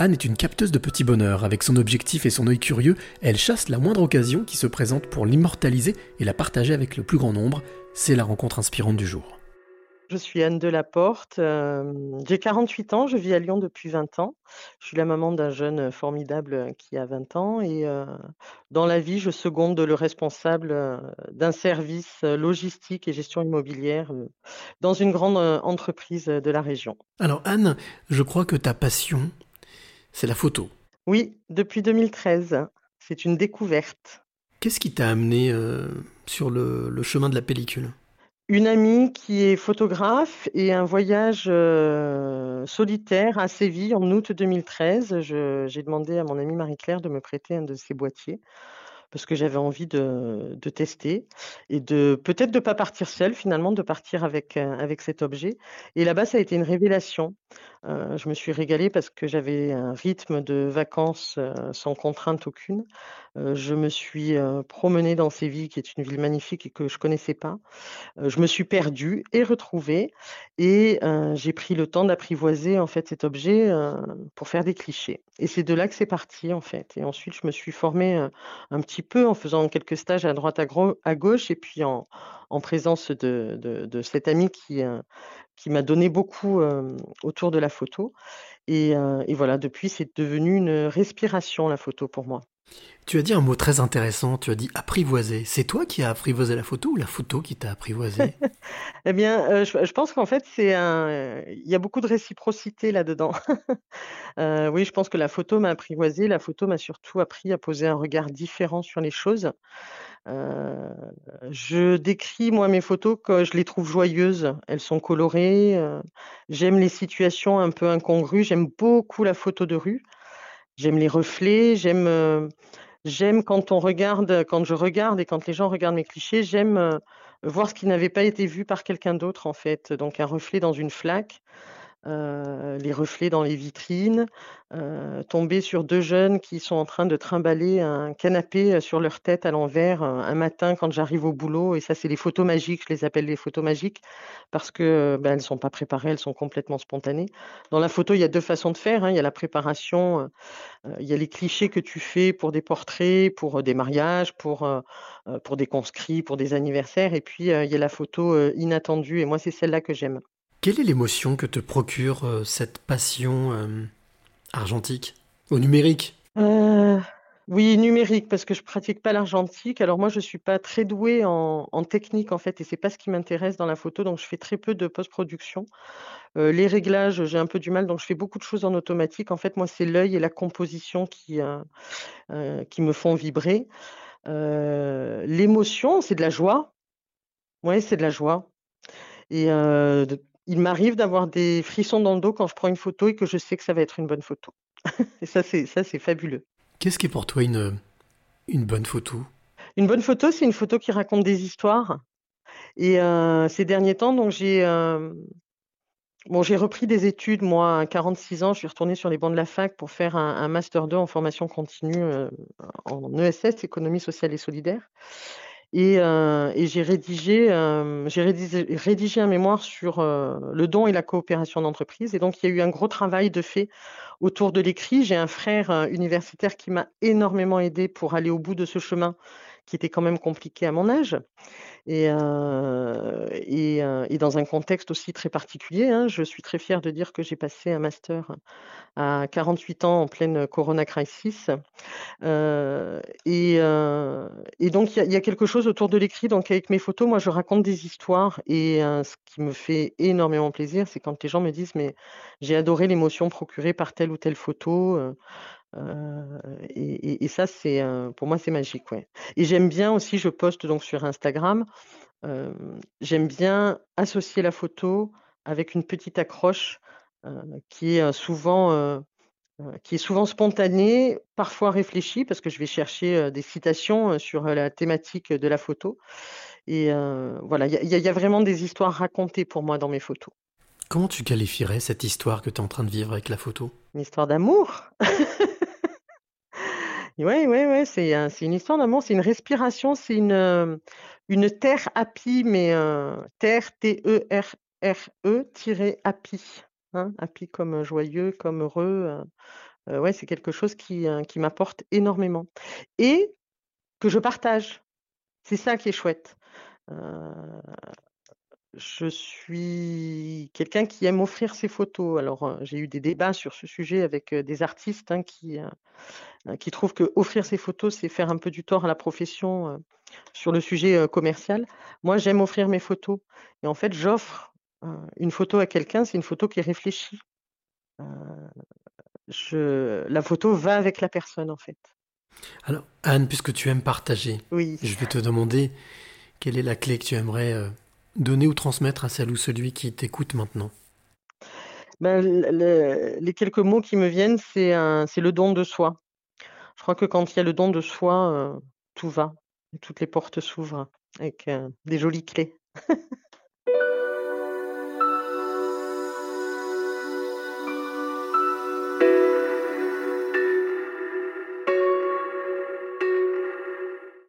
Anne est une capteuse de petits bonheurs. Avec son objectif et son œil curieux, elle chasse la moindre occasion qui se présente pour l'immortaliser et la partager avec le plus grand nombre. C'est la rencontre inspirante du jour. Je suis Anne Delaporte, euh, j'ai 48 ans, je vis à Lyon depuis 20 ans. Je suis la maman d'un jeune formidable qui a 20 ans et euh, dans la vie, je seconde le responsable euh, d'un service logistique et gestion immobilière dans une grande entreprise de la région. Alors Anne, je crois que ta passion, c'est la photo. Oui, depuis 2013, c'est une découverte. Qu'est-ce qui t'a amené sur le chemin de la pellicule? Une amie qui est photographe et un voyage euh, solitaire à Séville en août 2013. j'ai demandé à mon amie Marie-Claire de me prêter un de ses boîtiers parce que j'avais envie de, tester et de peut-être de ne pas partir seule finalement, de partir avec, euh, avec cet objet. Et là-bas, ça a été une révélation. Euh, je me suis régalée parce que j'avais un rythme de vacances sans contrainte aucune. je me suis promenée dans Séville, qui est une ville magnifique et que je connaissais pas. je me suis perdue et retrouvée et j'ai pris le temps d'apprivoiser en fait cet objet pour faire des clichés. Et c'est de là que c'est parti en fait. Et ensuite, je me suis formée un petit peu en faisant quelques stages à droite, à, gauche et puis en, présence de, de, cet ami qui, qui m'a donné beaucoup autour de la photo. Et, voilà, depuis, c'est devenu une respiration, la photo, pour moi. Tu as dit un mot très intéressant, tu as dit apprivoiser. C'est toi qui as apprivoisé la photo ou la photo qui t'a apprivoisé? Eh bien, je, pense qu'en fait, c'est un... il y a beaucoup de réciprocité là-dedans. oui, je pense que la photo m'a apprivoisé, la photo m'a surtout appris à poser un regard différent sur les choses. je décris, moi, mes photos que je les trouve joyeuses. Elles sont colorées. j'aime les situations un peu incongrues. J'aime beaucoup la photo de rue. J'aime les reflets. J'aime, j'aime quand on regarde, quand je regarde et quand les gens regardent mes clichés, j'aime voir ce qui n'avait pas été vu par quelqu'un d'autre, en fait. Donc un reflet dans une flaque. Euh, les reflets dans les vitrines, euh, tomber sur deux jeunes qui sont en train de trimballer un canapé euh, sur leur tête à l'envers un matin quand j'arrive au boulot. Et ça, c'est les photos magiques. Je les appelle les photos magiques parce que ben, elles ne sont pas préparées, elles sont complètement spontanées. Dans la photo, il y a deux façons de faire. Hein. Il y a la préparation, il y a les clichés que tu fais pour des portraits, pour des mariages, pour, pour des conscrits, pour des anniversaires. Et puis, il y a la photo inattendue. Et moi, c'est celle-là que j'aime. Quelle est l'émotion que te procure euh, cette passion euh, argentique Au numérique? Euh, Oui, numérique, parce que je pratique pas l'argentique. Alors moi, je suis pas très douée en, technique, en fait, et c'est pas ce qui m'intéresse dans la photo, donc je fais très peu de post-production. les réglages, j'ai un peu du mal, donc je fais beaucoup de choses en automatique. En fait, moi, c'est l'œil et la composition qui, qui me font vibrer. L'émotion, c'est de la joie. Oui, c'est de la joie. Et il m'arrive d'avoir des frissons dans le dos quand je prends une photo et que je sais que ça va être une bonne photo. et ça, c'est ça, c'est fabuleux. Qu'est-ce qui est pour toi une, une bonne photo? Une bonne photo, c'est une photo qui raconte des histoires. Et euh, ces derniers temps, donc j'ai euh, bon, j'ai repris des études. Moi, à 46 ans, je suis retournée sur les bancs de la fac pour faire un, master 2 en formation continue euh, en ESS, économie sociale et solidaire. Et, j'ai rédigé, rédigé, un mémoire sur le don et la coopération d'entreprise. Et donc, il y a eu un gros travail de fait autour de l'écrit. J'ai un frère universitaire qui m'a énormément aidé pour aller au bout de ce chemin qui était quand même compliqué à mon âge. Et, et, dans un contexte aussi très particulier. Hein. Je suis très fière de dire que j'ai passé un master à 48 ans en pleine Corona Crisis. et, et, donc, il y, a quelque chose autour de l'écrit. Donc, avec mes photos, moi, je raconte des histoires. Et ce qui me fait énormément plaisir, c'est quand les gens me disent, mais j'ai adoré l'émotion procurée par telle ou telle photo. Et, ça, c'est pour moi, c'est magique. Ouais. Et j'aime bien aussi, je poste donc sur Instagram, j'aime bien associer la photo avec une petite accroche qui est souvent qui est souvent spontanée, parfois réfléchie, parce que je vais chercher des citations sur la thématique de la photo. Et voilà, il y, a vraiment des histoires racontées pour moi dans mes photos. Comment tu qualifierais cette histoire que tu es en train de vivre avec la photo? Une histoire d'amour? Oui, oui, oui, c'est une histoire d'amour, c'est une respiration, c'est une, une terre happy, mais terre T-E-R-R-E, tiré happy. Hein, happy comme joyeux, comme heureux. heu, ouais, c'est quelque chose qui, qui m'apporte énormément et que je partage. C'est ça qui est chouette. Je suis quelqu'un qui aime offrir ses photos. Alors, j'ai eu des débats sur ce sujet avec, des artistes, hein, qui, heu, qui trouvent qu'offrir ses photos, c'est faire un peu du tort à la profession, heu, sur le sujet, heu, commercial. Moi, j'aime offrir mes photos et en fait, j'offre, une photo à quelqu'un, c'est une photo qui est réfléchie. Je la photo va avec la personne, en fait. Alors, Anne, puisque tu aimes partager, Oui. je vais te demander quelle est la clé que tu aimerais, donner ou transmettre à celle ou celui qui t'écoute maintenant? Ben, le les quelques mots qui me viennent, c'est le don de soi. Je crois que quand il y a le don de soi, heu, tout va, toutes les portes s'ouvrent avec, des jolies clés.